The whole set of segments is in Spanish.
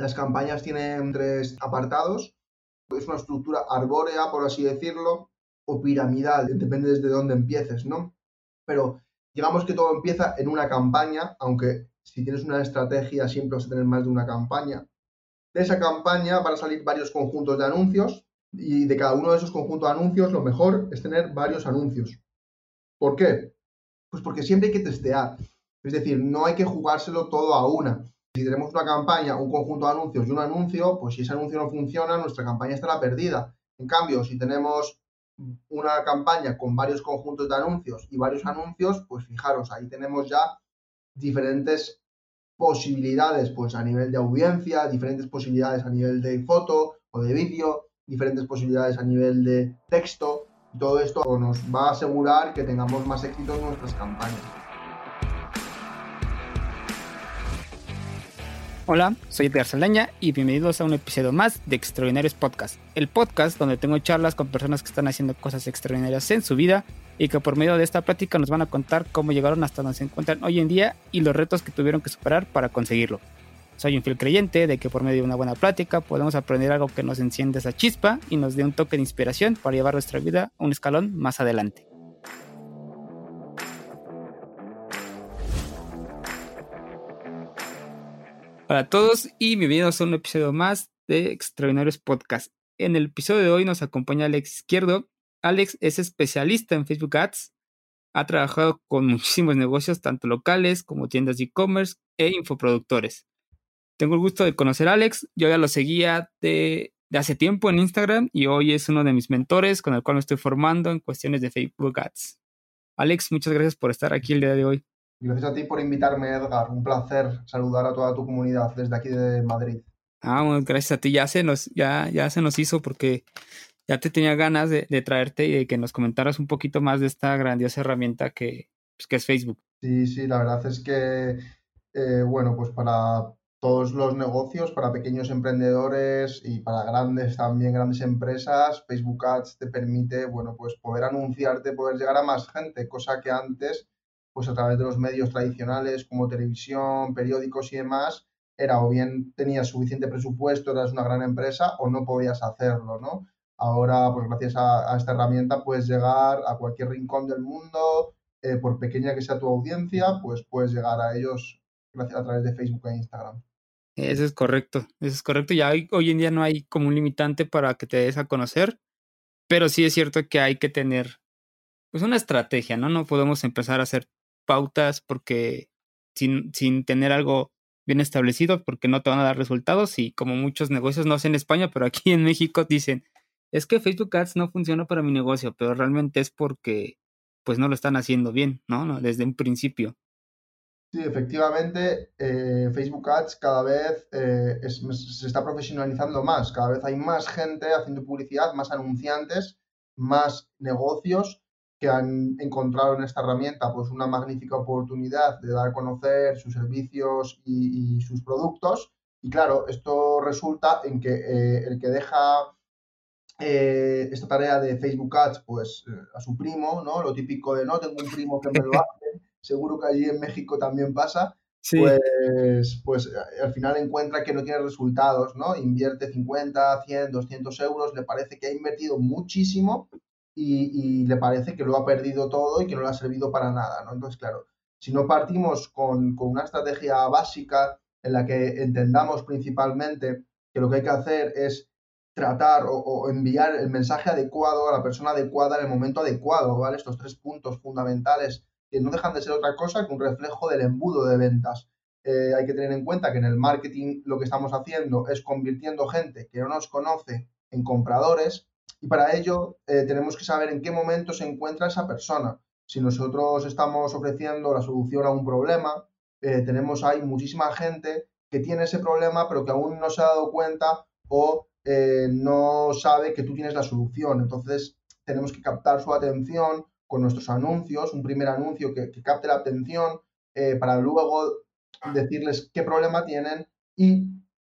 Las campañas tienen tres apartados. Es una estructura arbórea, por así decirlo, o piramidal, depende desde dónde empieces, ¿no? Pero digamos que todo empieza en una campaña, aunque si tienes una estrategia siempre vas a tener más de una campaña. De esa campaña van a salir varios conjuntos de anuncios y de cada uno de esos conjuntos de anuncios lo mejor es tener varios anuncios. ¿Por qué? Pues porque siempre hay que testear. Es decir, no hay que jugárselo todo a una. Si tenemos una campaña, un conjunto de anuncios y un anuncio, pues si ese anuncio no funciona, nuestra campaña estará perdida. En cambio, si tenemos una campaña con varios conjuntos de anuncios y varios anuncios, pues fijaros, ahí tenemos ya diferentes posibilidades pues a nivel de audiencia, diferentes posibilidades a nivel de foto o de vídeo, diferentes posibilidades a nivel de texto. Todo esto nos va a asegurar que tengamos más éxito en nuestras campañas. Hola, soy Edgar Saldaña y bienvenidos a un episodio más de Extraordinarios Podcast, el podcast donde tengo charlas con personas que están haciendo cosas extraordinarias en su vida y que por medio de esta plática nos van a contar cómo llegaron hasta donde se encuentran hoy en día y los retos que tuvieron que superar para conseguirlo. Soy un fiel creyente de que por medio de una buena plática podemos aprender algo que nos enciende esa chispa y nos dé un toque de inspiración para llevar nuestra vida un escalón más adelante. Hola a todos y bienvenidos a un episodio más de Extraordinarios Podcast. En el episodio de hoy nos acompaña Alex Izquierdo. Alex es especialista en Facebook Ads. Ha trabajado con muchísimos negocios, tanto locales como tiendas de e-commerce e infoproductores. Tengo el gusto de conocer a Alex. Yo ya lo seguía de, de hace tiempo en Instagram y hoy es uno de mis mentores con el cual me estoy formando en cuestiones de Facebook Ads. Alex, muchas gracias por estar aquí el día de hoy. Gracias a ti por invitarme, Edgar. Un placer saludar a toda tu comunidad desde aquí de Madrid. Ah, bueno, gracias a ti. Ya se nos, ya, ya se nos hizo porque ya te tenía ganas de, traerte y de que nos comentaras un poquito más de esta grandiosa herramienta que, pues, que es Facebook. Sí, sí, la verdad es que, eh, bueno, pues para todos los negocios, para pequeños emprendedores y para grandes también, grandes empresas, Facebook Ads te permite, bueno, pues poder anunciarte, poder llegar a más gente, cosa que antes pues a través de los medios tradicionales como televisión, periódicos y demás, era o bien tenías suficiente presupuesto, eras una gran empresa o no podías hacerlo, ¿no? Ahora, pues gracias a, esta herramienta puedes llegar a cualquier rincón del mundo, eh, por pequeña que sea tu audiencia, pues puedes llegar a ellos gracias a través de Facebook e Instagram. Eso es correcto, eso es correcto. Ya hoy, hoy en día no hay como un limitante para que te des a conocer, pero sí es cierto que hay que tener pues una estrategia, ¿no? No podemos empezar a hacer pautas porque sin, sin tener algo bien establecido porque no te van a dar resultados y como muchos negocios no sé en España, pero aquí en México dicen, es que Facebook Ads no funciona para mi negocio, pero realmente es porque pues no lo están haciendo bien, ¿no? Desde un principio. Sí, efectivamente, eh, Facebook Ads cada vez eh, se está profesionalizando más, cada vez hay más gente haciendo publicidad, más anunciantes, más negocios que han encontrado en esta herramienta pues una magnífica oportunidad de dar a conocer sus servicios y, sus productos. Y claro, esto resulta en que eh, el que deja eh, esta tarea de Facebook Ads pues eh, a su primo, ¿no? Lo típico de no tengo un primo que me lo hace, seguro que allí en México también pasa. Pues, pues al final encuentra que no tiene resultados, ¿no? Invierte 50, 100, 200 euros, le parece que ha invertido muchísimo y, le parece que lo ha perdido todo y que no le ha servido para nada, ¿no? Entonces, claro, si no partimos con, una estrategia básica en la que entendamos principalmente que lo que hay que hacer es tratar o, enviar el mensaje adecuado a la persona adecuada en el momento adecuado, ¿vale? Estos tres puntos fundamentales que no dejan de ser otra cosa que un reflejo del embudo de ventas. Eh, hay que tener en cuenta que en el marketing lo que estamos haciendo es convirtiendo gente que no nos conoce en compradores y para ello eh, tenemos que saber en qué momento se encuentra esa persona. Si nosotros estamos ofreciendo la solución a un problema, eh, tenemos ahí muchísima gente que tiene ese problema pero que aún no se ha dado cuenta o eh, no sabe que tú tienes la solución. Entonces tenemos que captar su atención con nuestros anuncios, un primer anuncio que, que capte la atención para luego decirles qué problema tienen y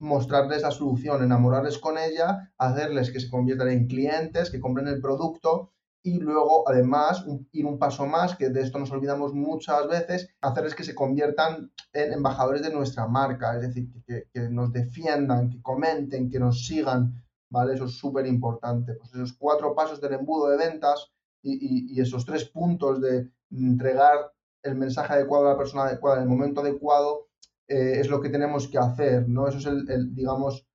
mostrarles la solución, enamorarles con ella, hacerles que se conviertan en clientes, que compren el producto y luego, además, ir un paso más, que de esto nos olvidamos muchas veces, hacerles que se conviertan en embajadores de nuestra marca, es decir, que, nos defiendan, que comenten, que nos sigan, ¿vale? Eso es súper importante. Pues esos cuatro pasos del embudo de ventas y, y, esos tres puntos de entregar el mensaje adecuado a la persona adecuada en el momento adecuado eh, es lo que tenemos que hacer, ¿no? Eso es el, digamos,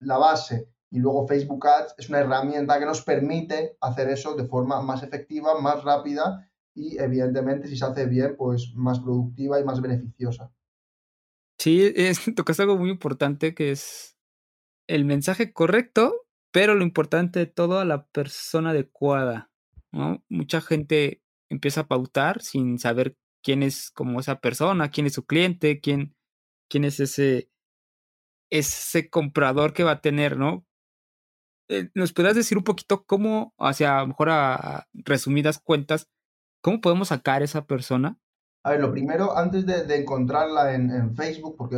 la base. Y luego Facebook Ads es una herramienta que nos permite hacer eso de forma más efectiva, más rápida y evidentemente si se hace bien, pues más productiva y más beneficiosa. Sí, es, tocas algo muy importante que es el mensaje correcto, pero lo importante de todo a la persona adecuada. ¿no? Mucha gente empieza a pautar sin saber quién es como esa persona, quién es su cliente, quién, quién es ese, ese comprador que va a tener, ¿no? Eh, ¿Nos podrías decir un poquito cómo, hacia a lo mejor a, resumidas cuentas, cómo podemos sacar esa persona? A ver, lo primero, antes de, encontrarla en, Facebook, porque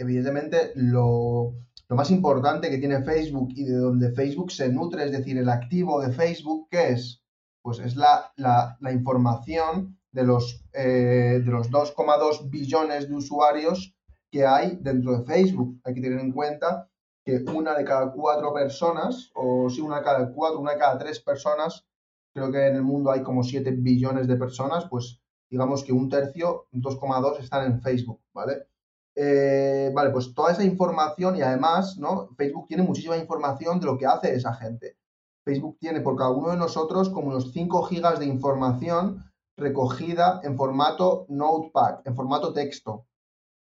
evidentemente lo, lo, más importante que tiene Facebook y de donde Facebook se nutre, es decir, el activo de Facebook, ¿qué es? Pues es la, la información de los, eh, los 2,2 billones de usuarios que hay dentro de Facebook. Hay que tener en cuenta que una de cada cuatro personas, o si una de cada cuatro, una de cada tres personas, creo que en el mundo hay como 7 billones de personas, pues digamos que un tercio, 2,2 están en Facebook, ¿vale? Eh, vale, pues toda esa información y además, ¿no? Facebook tiene muchísima información de lo que hace esa gente. Facebook tiene por cada uno de nosotros como unos 5 gigas de información recogida en formato Notepad, en formato texto.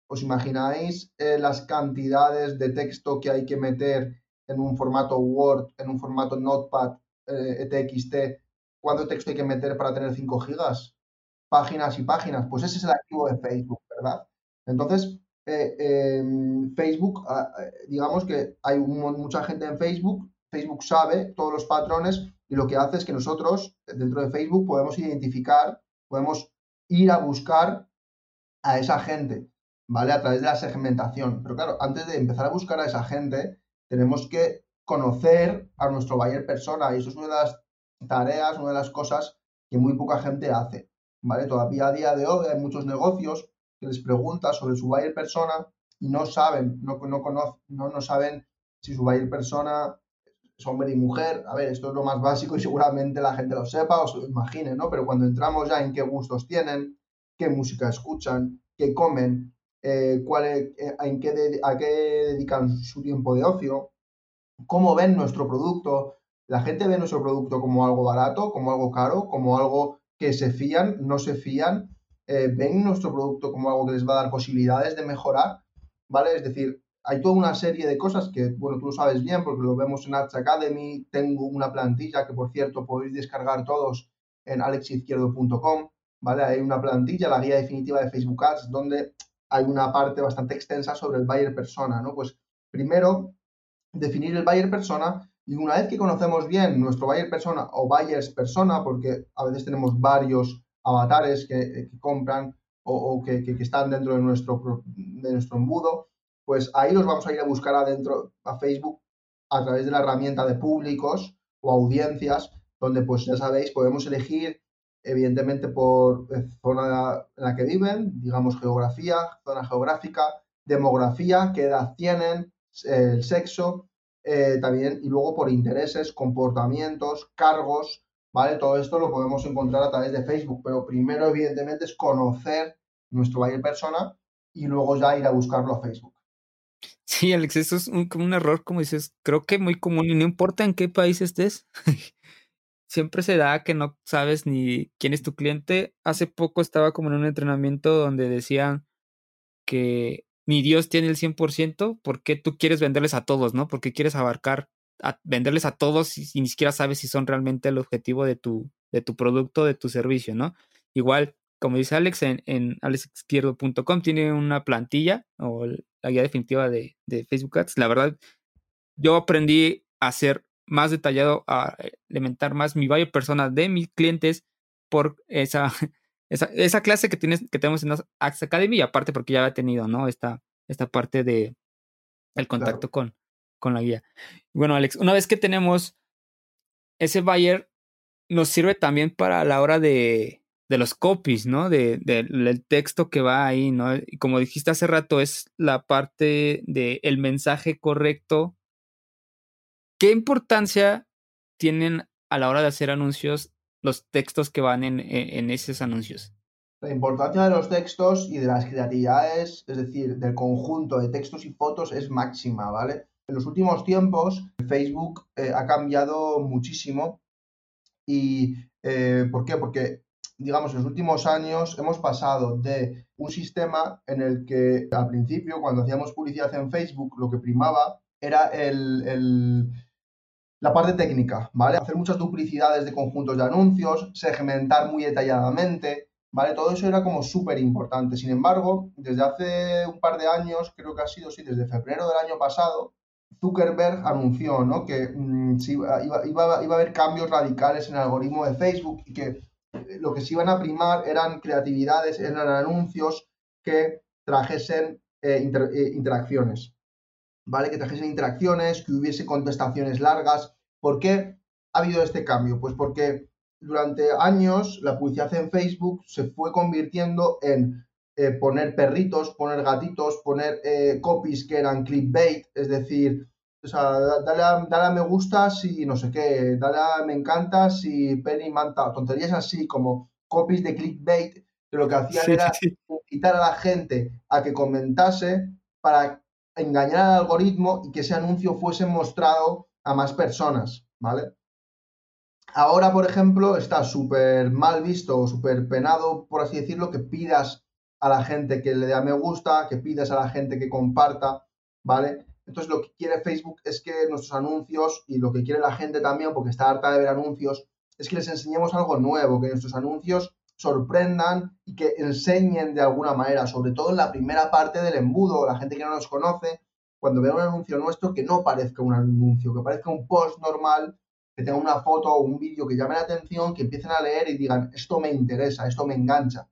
¿Os imagináis eh, las cantidades de texto que hay que meter en un formato Word, en un formato Notepad, eh, TXT? ¿Cuánto texto hay que meter para tener 5 gigas? Páginas y páginas. Pues ese es el activo de Facebook, ¿verdad? Entonces, eh, em, Facebook, ah, digamos que hay mucha gente en Facebook, Facebook sabe todos los patrones y lo que hace es que nosotros, dentro de Facebook, podemos identificar, podemos ir a buscar a esa gente, ¿vale? A través de la segmentación. Pero claro, antes de empezar a buscar a esa gente, tenemos que conocer a nuestro buyer persona y eso es una de las tareas, una de las cosas que muy poca gente hace, ¿vale? Todavía a día de hoy hay muchos negocios que les preguntan sobre su buyer persona y no saben, no, no, conocen, no, no saben si su buyer persona hombre y mujer, a ver, esto es lo más básico y seguramente la gente lo sepa o se lo imagine, ¿no? Pero cuando entramos ya en qué gustos tienen, qué música escuchan, qué comen, eh, cuál eh, en qué a qué dedican su tiempo de ocio, cómo ven nuestro producto, la gente ve nuestro producto como algo barato, como algo caro, como algo que se fían, no se fían, eh, ven nuestro producto como algo que les va a dar posibilidades de mejorar, ¿vale? Es decir, hay toda una serie de cosas que, bueno, tú lo sabes bien porque lo vemos en Arts Academy. Tengo una plantilla que, por cierto, podéis descargar todos en alexizquierdo.com, ¿vale? Hay una plantilla, la guía definitiva de Facebook Ads, donde hay una parte bastante extensa sobre el buyer persona, ¿no? Pues primero, definir el buyer persona y una vez que conocemos bien nuestro buyer persona o buyers persona, porque a veces tenemos varios avatares que, compran o, que, que, están dentro de nuestro, de nuestro embudo, pues ahí los vamos a ir a buscar adentro a Facebook a través de la herramienta de públicos o audiencias, donde pues ya sabéis, podemos elegir evidentemente por eh, zona en la que viven, digamos geografía, zona geográfica, demografía, qué edad tienen, el sexo, eh, también, y luego por intereses, comportamientos, cargos, ¿vale? Todo esto lo podemos encontrar a través de Facebook, pero primero evidentemente es conocer nuestro buyer persona y luego ya ir a buscarlo a Facebook. Sí, Alex, eso es un, error, como dices, creo que muy común y no importa en qué país estés. Siempre se da que no sabes ni quién es tu cliente. Hace poco estaba como en un entrenamiento donde decían que ni Dios tiene el 100%, ¿por qué tú quieres venderles a todos, no? Porque quieres abarcar, venderles a todos y, ni siquiera sabes si son realmente el objetivo de tu, de tu producto, de tu servicio, ¿no? Igual, como dice Alex, en, en alexizquierdo.com tiene una plantilla o la guía definitiva de, Facebook Ads. La verdad, yo aprendí a ser más detallado, a elementar más mi buyer persona de mis clientes por esa, esa, clase que, tienes, que tenemos en Ads Academy y aparte porque ya había tenido, ¿no? Esta, esta parte de el contacto con, con la guía. Bueno, Alex, una vez que tenemos ese buyer, nos sirve también para la hora de, de los copies, ¿no? De, del texto que va ahí, ¿no? Y como dijiste hace rato, es la parte del mensaje correcto. ¿Qué importancia tienen a la hora de hacer anuncios los textos que van en, en esos anuncios? La importancia de los textos y de las creatividades, es decir, del conjunto de textos y fotos es máxima, ¿vale? En los últimos tiempos, Facebook eh, ha cambiado muchísimo. ¿Y eh, por qué? Porque, digamos, en los últimos años hemos pasado de un sistema en el que al principio, cuando hacíamos publicidad en Facebook, lo que primaba era el, la parte técnica, ¿vale? Hacer muchas duplicidades de conjuntos de anuncios, segmentar muy detalladamente, ¿vale? Todo eso era como súper importante. Sin embargo, desde hace un par de años, creo que ha sido, sí, desde febrero del año pasado, Zuckerberg anunció ¿no? que mm, iba, iba, a haber cambios radicales en el algoritmo de Facebook y que lo que se iban a primar eran creatividades, eran anuncios que trajesen eh, eh, interacciones, ¿vale? Que trajesen interacciones, que hubiese contestaciones largas. ¿Por qué ha habido este cambio? Pues porque durante años la publicidad en Facebook se fue convirtiendo en eh, poner perritos, poner gatitos, poner copies que eran clickbait, es decir, o sea, dale a, me gusta si no sé qué, dale a me encanta si Penny manta, tonterías así como copies de clickbait, que lo que hacían era invitar a la gente a que comentase para engañar al algoritmo y que ese anuncio fuese mostrado a más personas, ¿vale? Ahora, por ejemplo, está súper mal visto o súper penado, por así decirlo, que pidas a la gente que le dé a me gusta, que pides a la gente que comparta, ¿vale? Entonces lo que quiere Facebook es que nuestros anuncios y lo que quiere la gente también, porque está harta de ver anuncios, es que les enseñemos algo nuevo, que nuestros anuncios sorprendan y que enseñen de alguna manera, sobre todo en la primera parte del embudo, la gente que no nos conoce, cuando vea un anuncio nuestro, que no parezca un anuncio, que parezca un post normal, que tenga una foto o un vídeo que llame la atención, que empiecen a leer y digan, esto me interesa, esto me engancha.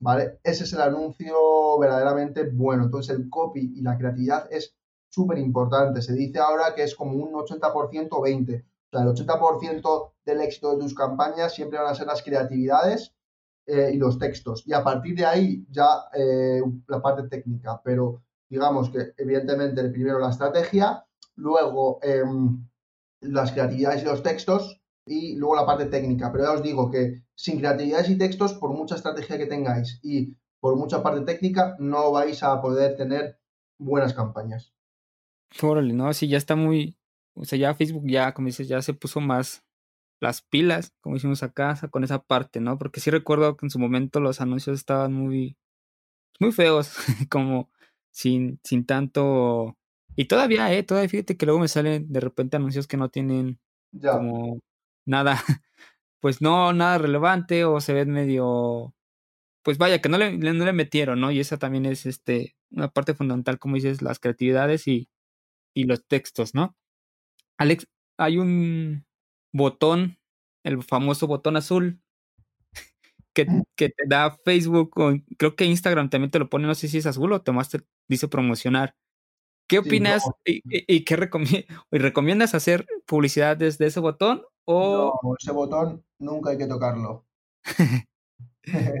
¿vale? Ese es el anuncio verdaderamente bueno. Entonces el copy y la creatividad es súper importante. Se dice ahora que es como un 80% o 20%. O sea, el 80% del éxito de tus campañas siempre van a ser las creatividades eh, y los textos. Y a partir de ahí ya eh, la parte técnica. Pero digamos que evidentemente primero la estrategia, luego em, las creatividades y los textos y luego la parte técnica. Pero ya os digo que sin creatividades y textos, por mucha estrategia que tengáis y por mucha parte técnica, no vais a poder tener buenas campañas. Órale, no, sí, ya está muy, o sea, ya Facebook ya, como dices, ya se puso más las pilas, como hicimos acá, con esa parte, ¿no? Porque sí recuerdo que en su momento los anuncios estaban muy, muy feos, como sin, sin tanto... Y todavía, eh, todavía fíjate que luego me salen de repente anuncios que no tienen como nada, pues no, nada relevante o se ven medio, pues vaya, que no le, no le metieron, ¿no? Y esa también es este, una parte fundamental, como dices, las creatividades y, y los textos, ¿no? Alex, hay un botón, el famoso botón azul, que, que, te da Facebook, o creo que Instagram también te lo pone, no sé si es azul o te dice promocionar. ¿Qué opinas y, y, qué recomiendas hacer publicidad desde ese botón o... No, ese botón nunca hay que tocarlo.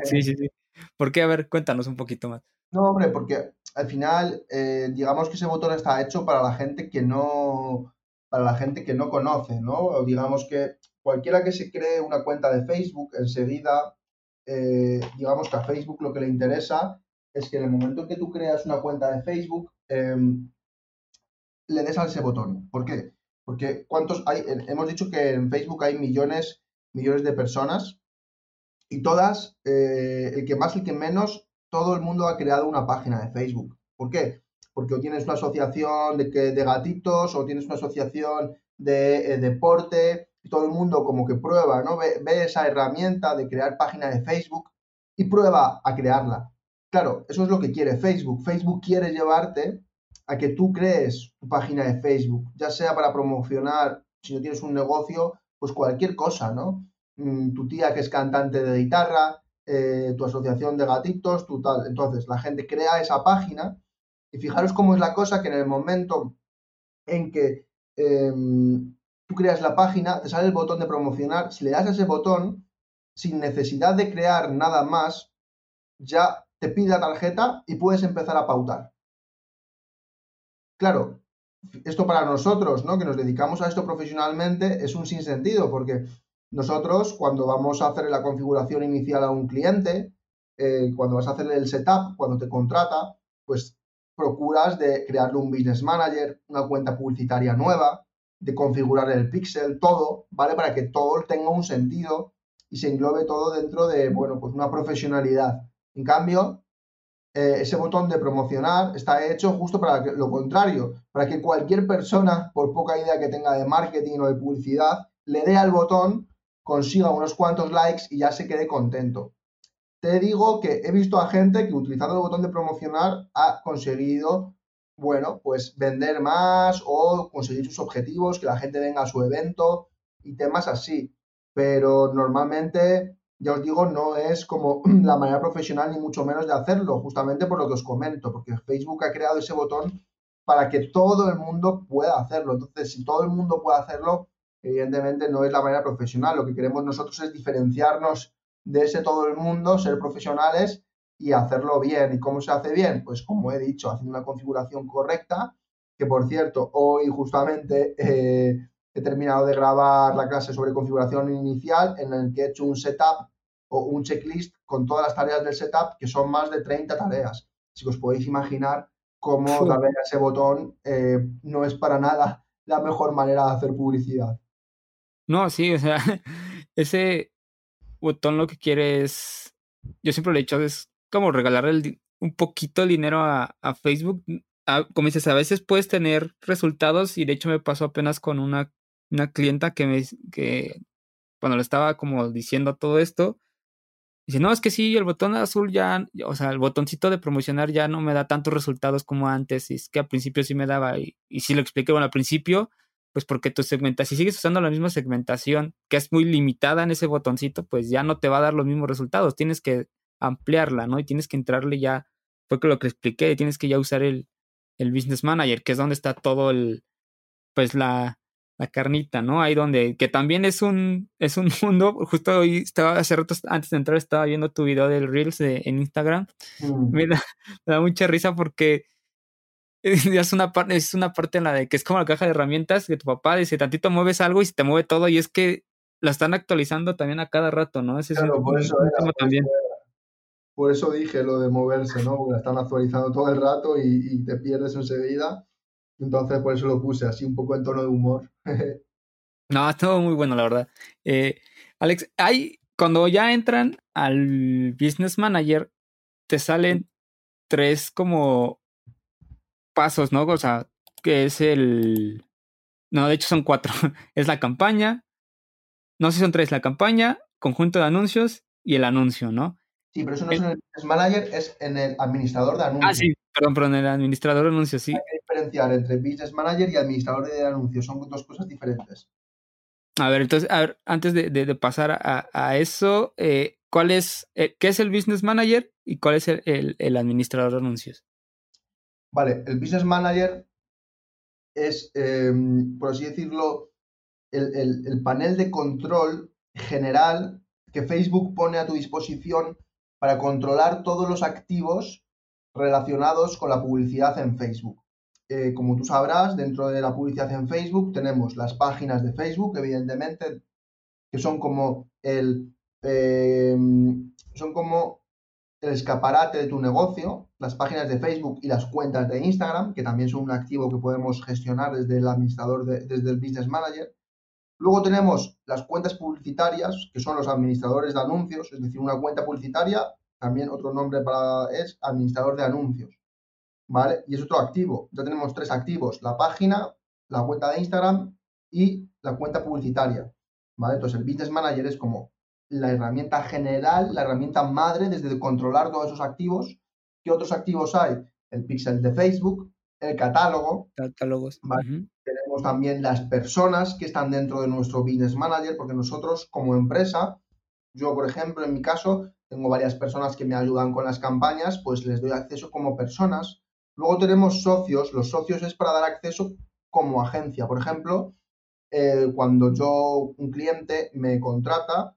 sí, sí, sí. ¿Por qué? A ver, cuéntanos un poquito más. No, hombre, porque al final, eh, digamos que ese botón está hecho para la gente que no, para la gente que no conoce, ¿no? Digamos que cualquiera que se cree una cuenta de Facebook, enseguida, eh, digamos que a Facebook lo que le interesa es que en el momento en que tú creas una cuenta de Facebook, em, le des a ese botón. ¿Por qué? Porque ¿cuántos hay? Hemos dicho que en Facebook hay millones, millones de personas y todas, eh, el que más, el que menos, todo el mundo ha creado una página de Facebook. ¿Por qué? Porque o tienes una asociación de, gatitos o tienes una asociación de eh, deporte todo el mundo como que prueba, ¿no? Ve, ve esa herramienta de crear página de Facebook y prueba a crearla. Claro, eso es lo que quiere Facebook. Facebook quiere llevarte a que tú crees tu página de Facebook, ya sea para promocionar, si no tienes un negocio, pues cualquier cosa, ¿no? Mm, tu tía que es cantante de guitarra, eh, tu asociación de gatitos, tu tal. Entonces, la gente crea esa página y fijaros cómo es la cosa que en el momento en que em, tú creas la página, te sale el botón de promocionar, si le das a ese botón, sin necesidad de crear nada más, ya te pide la tarjeta y puedes empezar a pautar. Claro, esto para nosotros, ¿no? Que nos dedicamos a esto profesionalmente, es un sinsentido, porque nosotros, cuando vamos a hacer la configuración inicial a un cliente, eh, cuando vas a hacerle el setup, cuando te contrata, pues procuras de crearle un business manager, una cuenta publicitaria nueva, de configurar el pixel, todo, ¿vale? Para que todo tenga un sentido y se englobe todo dentro de, bueno, pues una profesionalidad. En cambio, eh, ese botón de promocionar está hecho justo para lo contrario, para que cualquier persona, por poca idea que tenga de marketing o de publicidad, le dé al botón, consiga unos cuantos likes y ya se quede contento. Te digo que he visto a gente que utilizando el botón de promocionar ha conseguido, bueno, pues vender más o conseguir sus objetivos, que la gente venga a su evento y temas así. Pero normalmente ya os digo, no es como la manera profesional ni mucho menos de hacerlo, justamente por lo que os comento, porque Facebook ha creado ese botón para que todo el mundo pueda hacerlo. Entonces, si todo el mundo puede hacerlo, evidentemente no es la manera profesional. Lo que queremos nosotros es diferenciarnos de ese todo el mundo, ser profesionales y hacerlo bien. ¿Y cómo se hace bien? Pues como he dicho, haciendo una configuración correcta, que por cierto, hoy justamente eh, he terminado de grabar la clase sobre configuración inicial en el que he hecho un setup o un checklist con todas las tareas del setup, que son más de 30 tareas. Si os podéis imaginar cómo darle a ese botón eh, no es para nada la mejor manera de hacer publicidad. No, sí, o sea, ese botón lo que quiere es, yo siempre lo he dicho, es como regalarle un poquito de dinero a, Facebook. como dices, a veces puedes tener resultados y de hecho me pasó apenas con una una clienta que me que cuando le estaba como diciendo todo esto, dice, no, es que sí, el botón azul ya, o sea, el botoncito de promocionar ya no me da tantos resultados como antes, y es que al principio sí me daba, y, y sí lo expliqué, bueno, al principio, pues porque tu segmentación, si sigues usando la misma segmentación, que es muy limitada en ese botoncito, pues ya no te va a dar los mismos resultados, tienes que ampliarla, ¿no? Y tienes que entrarle ya, fue que lo que expliqué, tienes que ya usar el, el Business Manager, que es donde está todo el, pues la, la carnita, ¿no? Ahí donde, que también es un, es un mundo, justo hoy estaba, hace rato antes de entrar estaba viendo tu video del Reels en Instagram, mm. me, da, mucha risa porque es una, parte, es una parte en la de que es como la caja de herramientas que tu papá dice, tantito mueves algo y se te mueve todo y es que la están actualizando también a cada rato, ¿no? claro, por, eso también. Por, eso dije lo de moverse, ¿no? Porque la están actualizando todo el rato y, y te pierdes enseguida. Entonces, por eso lo puse así un poco en tono de humor. no, todo muy bueno, la verdad. Eh, Alex, hay, cuando ya entran al Business Manager, te salen tres como pasos, ¿no? O sea, que es el... No, de hecho son cuatro. es la campaña, no sé si son tres, la campaña, conjunto de anuncios y el anuncio, ¿no? Sí, pero eso no es en el Business Manager, es en el administrador de anuncios. Ah, sí, perdón, perdón, el administrador de anuncios, sí. Hay que diferenciar entre Business Manager y administrador de anuncios, son dos cosas diferentes. A ver, entonces, a ver, antes de, pasar a, eso, eh, ¿cuál es, eh, qué es el Business Manager y cuál es el, administrador de anuncios? Vale, el Business Manager es, em, por así decirlo, el panel de control general que Facebook pone a tu disposición para controlar todos los activos relacionados con la publicidad en Facebook. Eh, como tú sabrás, dentro de la publicidad en Facebook tenemos las páginas de Facebook, evidentemente, que son como el, eh, son como el escaparate de tu negocio, las páginas de Facebook y las cuentas de Instagram, que también son un activo que podemos gestionar desde el administrador, desde el Business Manager. Luego tenemos las cuentas publicitarias, que son los administradores de anuncios, es decir, una cuenta publicitaria, también otro nombre para es administrador de anuncios, ¿vale? Y es otro activo. Ya tenemos tres activos, la página, la cuenta de Instagram y la cuenta publicitaria, ¿vale? Entonces el Business Manager es como la herramienta general, la herramienta madre desde controlar todos esos activos. ¿Qué otros activos hay? El pixel de Facebook, el catálogo. Catálogos. Tenemos también las personas que están dentro de nuestro Business Manager, porque nosotros como empresa, yo por ejemplo, en mi caso, tengo varias personas que me ayudan con las campañas, pues les doy acceso como personas. Luego tenemos socios, los socios es para dar acceso como agencia. Por ejemplo, eh, cuando yo, un cliente me contrata,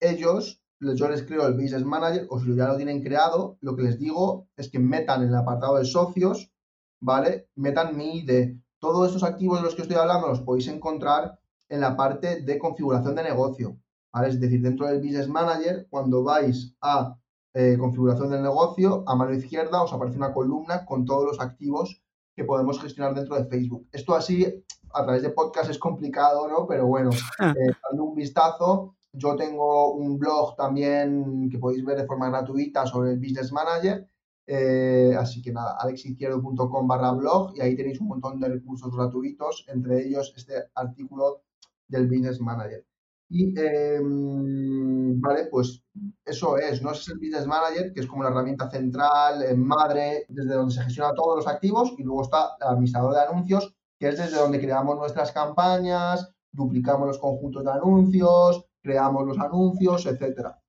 ellos, yo les creo el Business Manager o si ya lo tienen creado, lo que les digo es que metan en el apartado de socios, ¿vale? Metan mi ID. Todos estos activos de los que estoy hablando los podéis encontrar en la parte de configuración de negocio, ¿vale? Es decir, dentro del Business Manager, cuando vais a eh, configuración del negocio, a mano izquierda os aparece una columna con todos los activos que podemos gestionar dentro de Facebook. Esto así a través de podcast es complicado, ¿no? Pero bueno, eh, dando un vistazo, yo tengo un blog también que podéis ver de forma gratuita sobre el Business Manager. Eh, así que nada, alexizquierdo.com barra blog y ahí tenéis un montón de recursos gratuitos, entre ellos este artículo del Business Manager. Y, em, vale, pues eso es, ¿no? es el Business Manager, que es como la herramienta central, en madre, desde donde se gestiona todos los activos, y luego está el administrador de anuncios, que es desde donde creamos nuestras campañas, duplicamos los conjuntos de anuncios, creamos los anuncios, etcétera.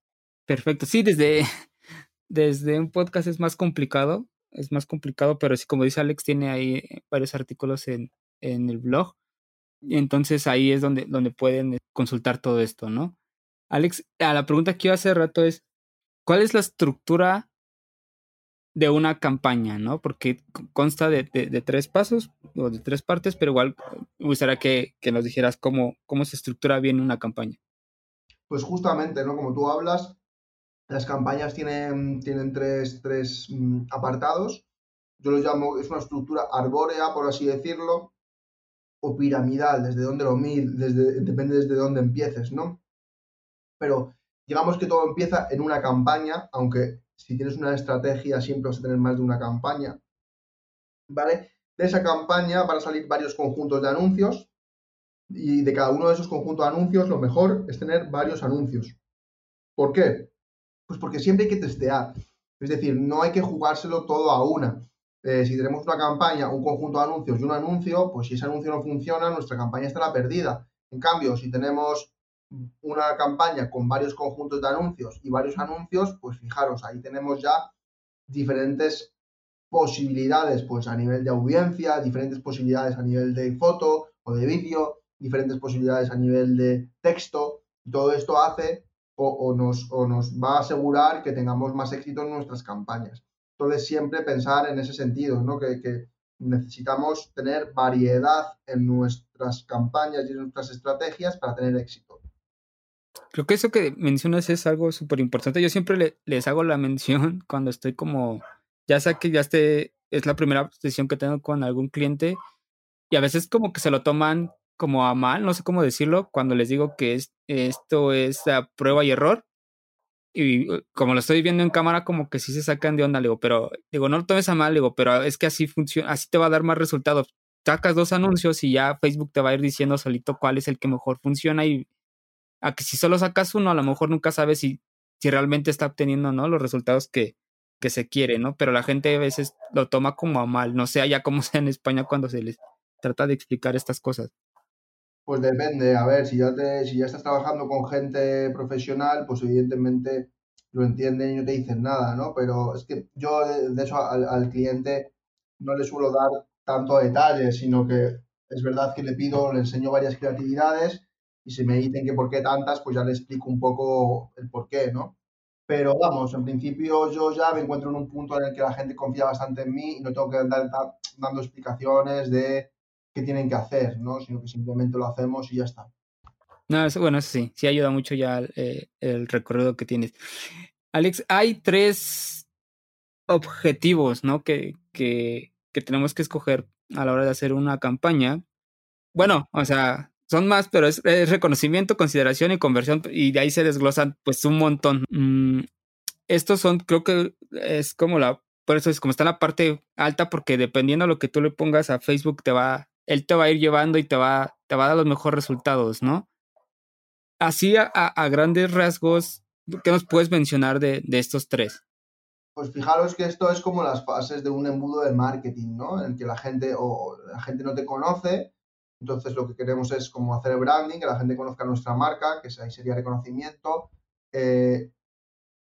Perfecto. Sí, desde, desde un podcast es más complicado, es más complicado, pero sí, como dice Alex, tiene ahí varios artículos en, en el blog. Y entonces ahí es donde, donde pueden consultar todo esto, ¿no? Alex, a la pregunta que iba hace rato es, ¿cuál es la estructura de una campaña, ¿no? Porque consta de, tres pasos o de tres partes, pero igual me gustaría que, nos dijeras cómo, cómo se estructura bien una campaña. Pues justamente, ¿no? Como tú hablas, las campañas tienen, tienen tres, tres mm, apartados. Yo lo llamo, es una estructura arbórea, por así decirlo, o piramidal, desde donde lo mil, desde, depende desde dónde empieces, ¿no? Pero digamos que todo empieza en una campaña, aunque si tienes una estrategia, siempre vas a tener más de una campaña, ¿vale? De esa campaña van a salir varios conjuntos de anuncios y de cada uno de esos conjuntos de anuncios lo mejor es tener varios anuncios. ¿Por qué? Pues porque siempre hay que testear. Es decir, no hay que jugárselo todo a una. Eh, si tenemos una campaña, un conjunto de anuncios y un anuncio, pues si ese anuncio no funciona, nuestra campaña estará perdida. En cambio, si tenemos una campaña con varios conjuntos de anuncios y varios anuncios, pues fijaros, ahí tenemos ya diferentes posibilidades pues a nivel de audiencia, diferentes posibilidades a nivel de foto o de vídeo, diferentes posibilidades a nivel de texto. Todo esto hace o, nos, o nos va a asegurar que tengamos más éxito en nuestras campañas. Entonces siempre pensar en ese sentido, ¿no? que, que necesitamos tener variedad en nuestras campañas y en nuestras estrategias para tener éxito. Creo que eso que mencionas es algo súper importante. Yo siempre les hago la mención cuando estoy como, ya sé que ya esté, es la primera sesión que tengo con algún cliente y a veces como que se lo toman como a mal, no sé cómo decirlo, cuando les digo que es, esto es a prueba y error. Y uh, como lo estoy viendo en cámara, como que sí se sacan de onda, digo, pero digo, no lo tomes a mal, digo, pero es que así funciona, así te va a dar más resultados. Sacas dos anuncios y ya Facebook te va a ir diciendo solito cuál es el que mejor funciona y a que si solo sacas uno, a lo mejor nunca sabes si, si realmente está obteniendo ¿no? los resultados que, que se quiere, ¿no? Pero la gente a veces lo toma como a mal, no sé allá cómo sea en España cuando se les trata de explicar estas cosas. Pues depende, a ver, si ya, te, si ya estás trabajando con gente profesional, pues evidentemente lo entienden y no te dicen nada, ¿no? Pero es que yo de eso al, cliente no le suelo dar tanto detalle, sino que es verdad que le pido, le enseño varias creatividades y si me dicen que por qué tantas, pues ya les explico un poco el por qué, ¿no? Pero vamos, en principio yo ya me encuentro en un punto en el que la gente confía bastante en mí y no tengo que andar dando explicaciones de tienen que hacer, ¿no? Sino que simplemente lo hacemos y ya está. Bueno, eso sí, sí ayuda mucho ya eh, el recorrido que tienes. Alex, hay tres objetivos, ¿no? Que, que, que tenemos que escoger a la hora de hacer una campaña. Bueno, o sea, son más, pero es, reconocimiento, consideración y conversión, y de ahí se desglosan pues un montón. Mm, estos son, creo que es como la, por eso es como está la parte alta, porque dependiendo de lo que tú le pongas a Facebook, te va, él te va a ir llevando y te va, te va a dar los mejores resultados, ¿no? Así a, grandes rasgos, ¿qué nos puedes mencionar de, estos tres? Pues fijaros que esto es como las fases de un embudo de marketing, ¿no? En que la gente o la gente no te conoce, entonces lo que queremos es como hacer el branding, que la gente conozca nuestra marca, que ahí sería reconocimiento. Eh,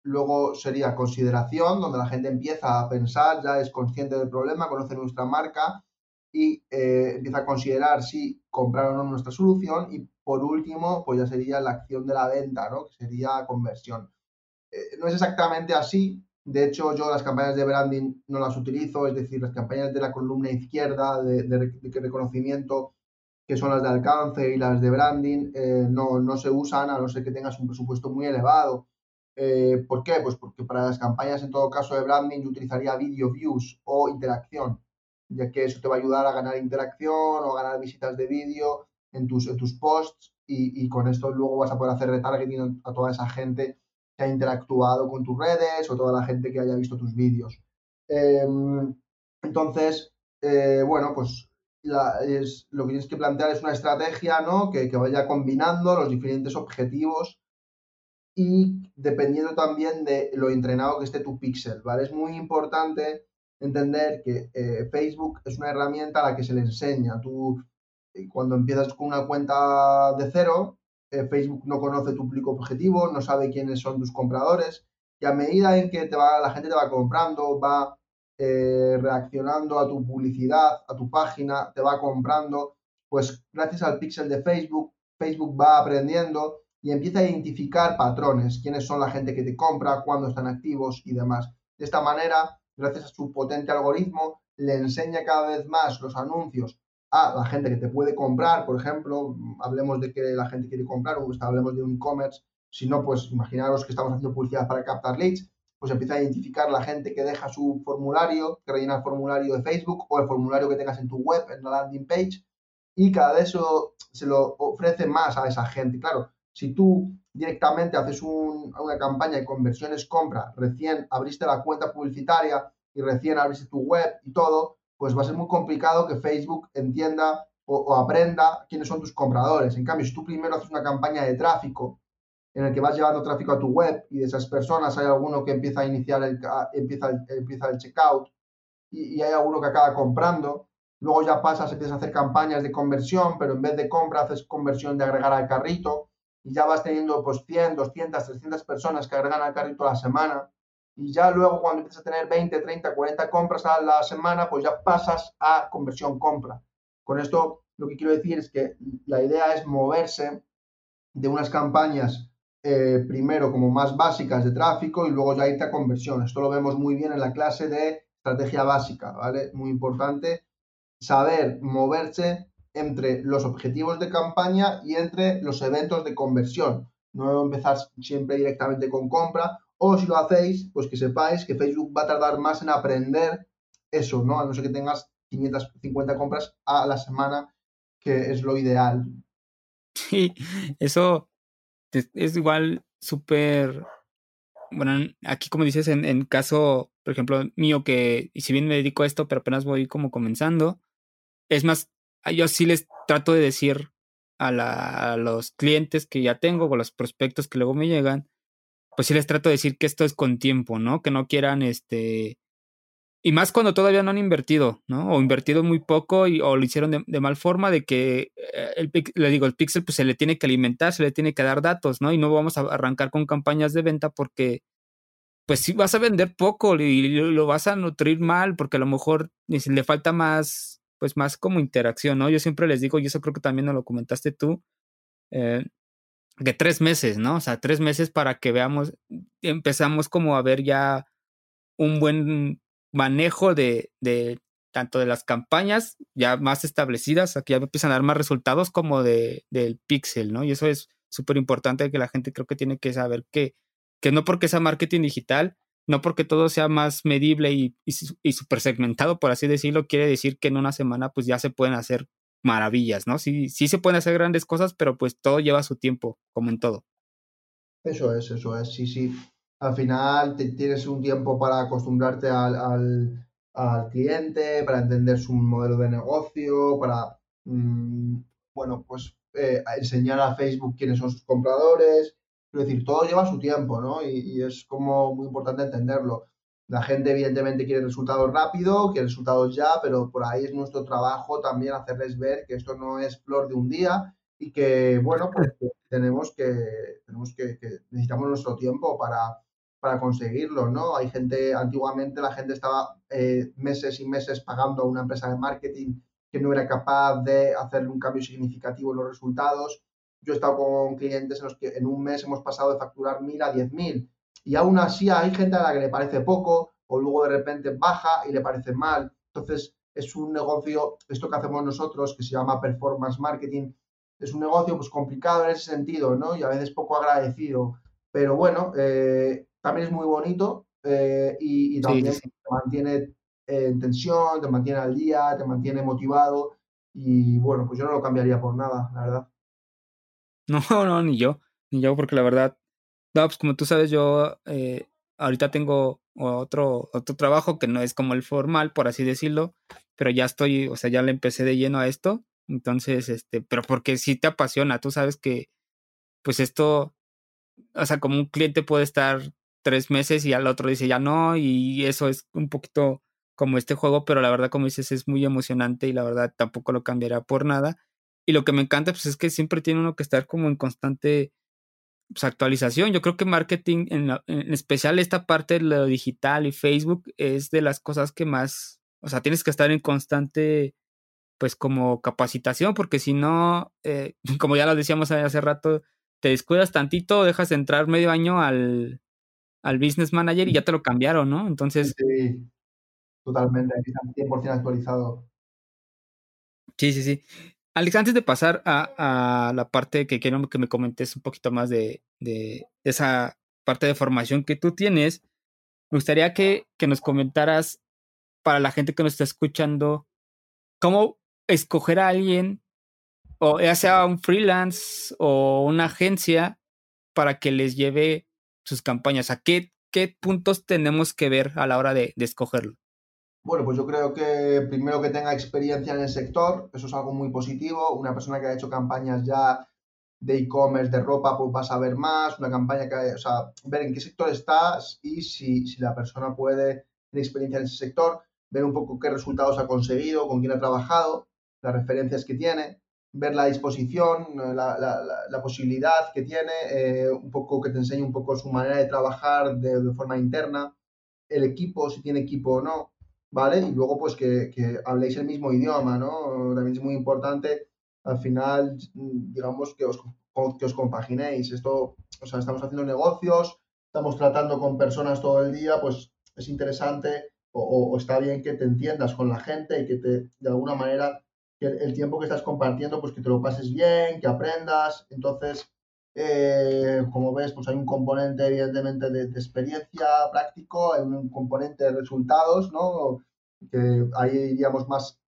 luego sería consideración, donde la gente empieza a pensar, ya es consciente del problema, conoce nuestra marca y eh, empieza a considerar si comprar o no nuestra solución y por último, pues ya sería la acción de la venta, ¿no? Que sería conversión. Eh, no es exactamente así, de hecho yo las campañas de branding no las utilizo, es decir, las campañas de la columna izquierda de, reconocimiento que son las de alcance y las de branding, eh, no, no, se usan a no ser que tengas un presupuesto muy elevado. ¿Por qué? Pues porque para las campañas, en todo caso de branding, yo utilizaría video views o interacción ya que eso te va a ayudar a ganar interacción o a ganar visitas de vídeo en tus, tus posts y, con esto luego vas a poder hacer retargeting a toda esa gente que ha interactuado con tus redes o toda la gente que haya visto tus vídeos. Em, entonces, eh, bueno, pues es, lo que tienes que plantear es una estrategia ¿no? que, que vaya combinando los diferentes objetivos y dependiendo también de lo entrenado que esté tu pixel, ¿vale? Es muy importante entender que eh, Facebook es una herramienta a la que se le enseña. Tú, eh, cuando empiezas con una cuenta de cero, eh, Facebook no conoce tu público objetivo, no sabe quiénes son tus compradores, y a medida en que te va, la gente te va comprando, va reaccionando a tu publicidad, a tu página, te va comprando, pues gracias al pixel de Facebook, Facebook va aprendiendo y empieza a identificar patrones, quiénes son la gente que te compra, cuándo están activos y demás. De esta manera, gracias a su potente algoritmo, le enseña cada vez más los anuncios a la gente que te puede comprar, por ejemplo, hablemos de que la gente quiere comprar o hablemos de un e-commerce, si no, pues imaginaros que estamos haciendo publicidad para captar leads, pues empieza a identificar la gente que deja su formulario, que rellena el formulario de Facebook o el formulario que tengas en tu web, en la landing page, y cada vez eso se lo ofrece más a esa gente. Claro, si tú directamente haces una campaña de conversiones compra, recién abriste la cuenta publicitaria y recién abriste tu web y todo, pues va a ser muy complicado que Facebook entienda o, aprenda quiénes son tus compradores. En cambio, si tú primero haces una campaña de tráfico en el que vas llevando tráfico a tu web y de esas personas hay alguno que empieza a iniciar el, empieza empieza el checkout y, y hay alguno que acaba comprando, luego ya pasas, empiezas a hacer campañas de conversión, pero en vez de compra haces conversión de agregar al carrito y ya vas teniendo pues 100, 200, 300 personas que agregan al carrito a la semana y ya luego cuando empiezas a tener 20, 30, 40 compras a la semana, pues ya pasas a conversión compra. Con esto lo que quiero decir es que la idea es moverse de unas campañas eh, primero como más básicas de tráfico y luego ya irte a conversión. Esto lo vemos muy bien en la clase de estrategia básica, ¿vale? Muy importante saber moverse entre los objetivos de campaña y entre los eventos de conversión. No empezar siempre directamente con compra o si lo hacéis, pues que sepáis que Facebook va a tardar más en aprender eso, ¿no? A no ser que tengas 550 compras a la semana, que es lo ideal. Sí, eso es igual súper... Bueno, aquí como dices, en, en caso, por ejemplo, mío, que y si bien me dedico a esto, pero apenas voy como comenzando, es más yo sí les trato de decir a, los clientes que ya tengo o los prospectos que luego me llegan, pues sí les trato de decir que esto es con tiempo, ¿no? Que no quieran este... Y más cuando todavía no han invertido, ¿no? O invertido muy poco y, o lo hicieron de, mal forma de que, eh, el, le digo, el pixel pues se le tiene que alimentar, se le tiene que dar datos, ¿no? Y no vamos a arrancar con campañas de venta porque, pues sí vas a vender poco y lo vas a nutrir mal porque a lo mejor le falta más pues más como interacción, ¿no? Yo siempre les digo, y eso creo que también nos lo comentaste tú, eh, de tres meses, ¿no? O sea, tres meses para que veamos, empezamos como a ver ya un buen manejo de, de tanto de las campañas ya más establecidas, aquí ya empiezan a dar más resultados como de, del pixel, ¿no? Y eso es súper importante que la gente creo que tiene que saber que, que no porque sea marketing digital no porque todo sea más medible y, y, segmentado, por así decirlo, quiere decir que en una semana pues ya se pueden hacer maravillas, ¿no? Sí, sí se pueden hacer grandes cosas, pero pues todo lleva su tiempo, como en todo. Eso es, eso es, sí, sí. Al final te, tienes un tiempo para acostumbrarte al, cliente, para entender su modelo de negocio, para, mm, bueno, pues eh, enseñar a Facebook quiénes son sus compradores, es decir, todo lleva su tiempo, ¿no? Y, es como muy importante entenderlo. La gente evidentemente quiere resultados rápido, quiere resultados ya, pero por ahí es nuestro trabajo también hacerles ver que esto no es flor de un día y que, bueno, pues tenemos que, tenemos que, necesitamos nuestro tiempo para, para conseguirlo, ¿no? Hay gente, antiguamente la gente estaba eh, meses y meses pagando a una empresa de marketing que no era capaz de hacer un cambio significativo en los resultados. Yo he estado con clientes en los que en un mes hemos pasado de facturar 1.000 a 10.000 y aún así hay gente a la que le parece poco o luego de repente baja y le parece mal. Entonces es un negocio, esto que hacemos nosotros, que se llama performance marketing, es un negocio pues complicado en ese sentido, ¿no? Y a veces poco agradecido. Pero bueno, eh, también es muy bonito eh, y, también te mantiene eh, en tensión, te mantiene al día, te mantiene motivado y bueno, pues yo no lo cambiaría por nada, la verdad. No, no, ni yo, ni yo, porque la verdad, no, pues como tú sabes, yo eh, ahorita tengo otro, otro trabajo que no es como el formal, por así decirlo, pero ya estoy, o sea, ya le empecé de lleno a esto, entonces, este, pero porque sí te apasiona, tú sabes que, pues esto, o sea, como un cliente puede estar tres meses y al otro dice ya no, y eso es un poquito como este juego, pero la verdad, como dices, es muy emocionante y la verdad tampoco lo cambiará por nada. Y lo que me encanta, pues es que siempre tiene uno que estar como en constante pues, actualización. Yo creo que marketing, en, en, especial esta parte de lo digital y Facebook, es de las cosas que más, o sea, tienes que estar en constante, pues como capacitación, porque si no, eh, como ya lo decíamos hace rato, te descuidas tantito, dejas entrar medio año al, al business manager y ya te lo cambiaron, ¿no? Entonces... Sí, totalmente, aquí está 100% actualizado. Sí, sí, sí. Alex, antes de pasar a, la parte que quiero que me comentes un poquito más de, esa parte de formación que tú tienes, me gustaría que, nos comentaras para la gente que nos está escuchando, cómo escoger a alguien, o ya sea un freelance o una agencia, para que les lleve sus campañas? ¿A qué, puntos tenemos que ver a la hora de escogerlo? Bueno, pues yo creo que primero que tenga experiencia en el sector, eso es algo muy positivo. Una persona que ha hecho campañas ya de e-commerce, de ropa, pues va a saber más. Una campaña que, o sea, ver en qué sector estás y si, si la persona puede tener experiencia en ese sector, ver un poco qué resultados ha conseguido, con quién ha trabajado, las referencias que tiene ver la disposición, la, la, posibilidad que tiene, eh, un poco que te enseñe un poco su manera de trabajar de, forma interna, el equipo, si tiene equipo o no, ¿vale? Y luego pues que, que, habléis el mismo idioma, ¿no? También es muy importante, al final, digamos, que os, que os compaginéis. Esto, o sea, estamos haciendo negocios, estamos tratando con personas todo el día, pues es interesante o, o está bien que te entiendas con la gente y que te, de alguna manera, que el tiempo que estás compartiendo, pues que te lo pases bien, que aprendas. Entonces, eh, como ves, pues hay un componente evidentemente de, experiencia práctico, hay un componente de resultados, ¿no? Que ahí iríamos más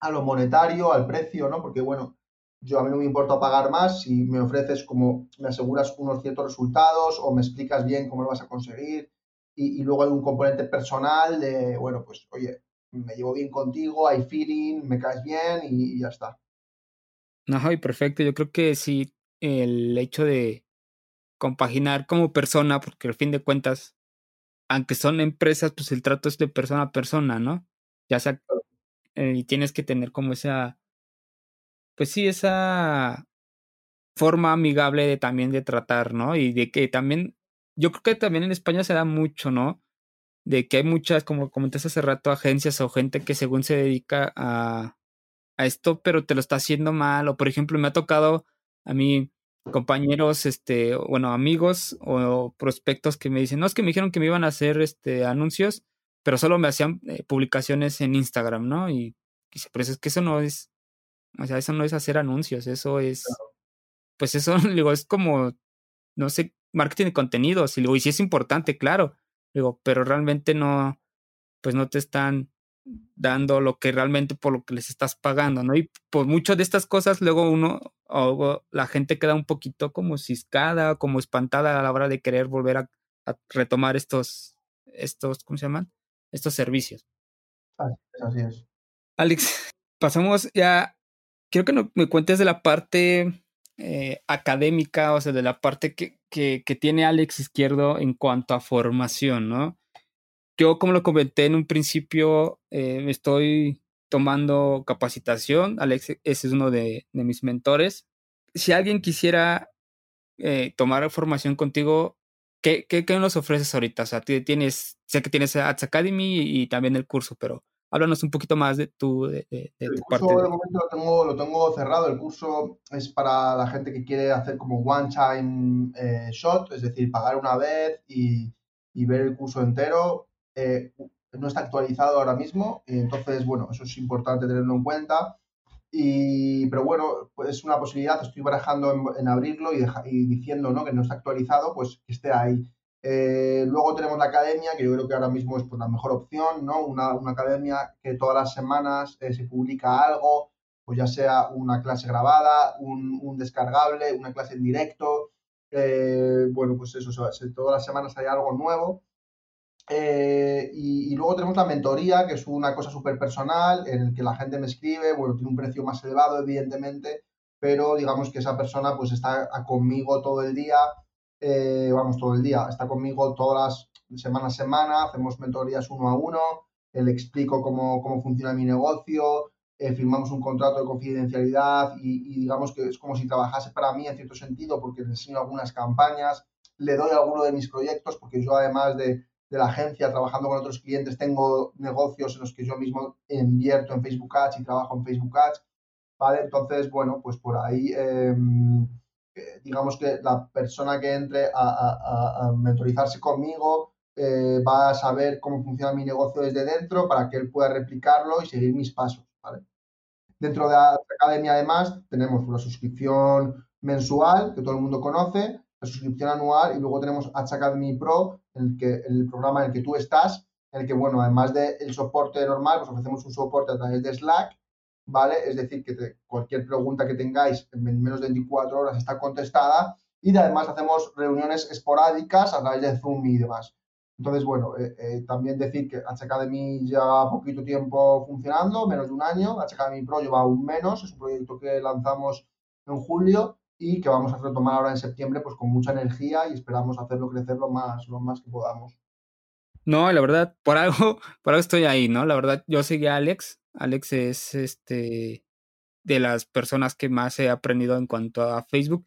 a lo monetario, al precio, ¿no? Porque bueno, yo a mí no me importa pagar más si me ofreces como, me aseguras unos ciertos resultados o me explicas bien cómo lo vas a conseguir. Y, luego hay un componente personal de, bueno, pues oye, me llevo bien contigo, hay feeling, me caes bien y, ya está. No, y perfecto. Yo creo que sí, el hecho de compaginar como persona, porque al fin de cuentas, aunque son empresas, pues el trato es de persona a persona, ¿no? Ya sea, eh, y tienes que tener como esa, pues sí, esa forma amigable de también de tratar, ¿no? Y de que también, yo creo que también en España se da mucho, ¿no? de que hay muchas, como comentaste hace rato, agencias o gente que según se dedica a, a esto, pero te lo está haciendo mal. O por ejemplo, me ha tocado a mí compañeros, este, bueno, amigos o prospectos que me dicen, no, es que me dijeron que me iban a hacer este anuncios, pero solo me hacían eh, publicaciones en Instagram, ¿no? Y dice, pero es que eso no es, o sea, eso no es hacer anuncios, eso es, pues eso, digo, es como, no sé, marketing de contenidos, y digo, y sí es importante, claro, Digo, pero realmente no, pues no te están dando lo que realmente por lo que les estás pagando, ¿no? Y por muchas de estas cosas luego uno, o la gente queda un poquito como ciscada, como espantada a la hora de querer volver a, a retomar estos, estos, ¿cómo se llaman? Estos servicios. Así es. Alex, pasamos ya, quiero que no, me cuentes de la parte eh, académica, o sea, de la parte que, que, que, tiene Alex Izquierdo en cuanto a formación, ¿no? Yo, como lo comenté en un principio, eh, estoy tomando capacitación. Alex ese es uno de, de mis mentores. Si alguien quisiera eh, tomar formación contigo, ¿qué, qué, ¿qué, nos ofreces ahorita? O sea, tienes, sé que tienes Ads Academy y, y también el curso, pero háblanos un poquito más de tu, de, de, el tu curso parte. de momento lo tengo, lo tengo cerrado. El curso es para la gente que quiere hacer como one time eh, shot, es decir, pagar una vez y, y ver el curso entero. Eh, no está actualizado ahora mismo, entonces, bueno, eso es importante tenerlo en cuenta. Y, pero bueno, pues es una posibilidad, estoy barajando en, abrirlo y, diciendo ¿no? que no está actualizado, pues que esté ahí. Eh, luego tenemos la academia, que yo creo que ahora mismo es pues, la mejor opción, ¿no? Una, una academia que todas las semanas eh, se publica algo, pues ya sea una clase grabada, un, un descargable, una clase en directo, eh, bueno, pues eso, todas las semanas hay algo nuevo. Eh, y, luego tenemos la mentoría, que es una cosa súper personal, en el que la gente me escribe, bueno, tiene un precio más elevado, evidentemente, pero digamos que esa persona pues está conmigo todo el día, eh, vamos, todo el día, está conmigo todas las semanas a semana, hacemos mentorías uno a uno, eh, le explico cómo, cómo funciona mi negocio, eh, firmamos un contrato de confidencialidad y, y, digamos que es como si trabajase para mí en cierto sentido, porque le enseño algunas campañas, le doy alguno de mis proyectos, porque yo además de de la agencia, trabajando con otros clientes, tengo negocios en los que yo mismo invierto en Facebook Ads y trabajo en Facebook Ads, ¿vale? Entonces, bueno, pues por ahí, eh, digamos que la persona que entre a, a, a mentorizarse conmigo eh, va a saber cómo funciona mi negocio desde dentro para que él pueda replicarlo y seguir mis pasos, ¿vale? Dentro de la academia, además, tenemos una suscripción mensual que todo el mundo conoce, la suscripción anual y luego tenemos Ads Academy Pro, en el, que, el programa en el que tú estás, en el que, bueno, además del de soporte normal, pues ofrecemos un soporte a través de Slack, ¿vale? Es decir, que cualquier pregunta que tengáis en menos de 24 horas está contestada y además hacemos reuniones esporádicas a través de Zoom y demás. Entonces, bueno, eh, eh, también decir que H Academy lleva poquito tiempo funcionando, menos de un año, H Academy Pro lleva aún menos, es un proyecto que lanzamos en julio y que vamos a retomar ahora en septiembre pues con mucha energía y esperamos hacerlo crecer lo más, lo más que podamos. No, la verdad, por algo, por algo estoy ahí, ¿no? La verdad, yo seguí a Alex. Alex es este de las personas que más he aprendido en cuanto a Facebook.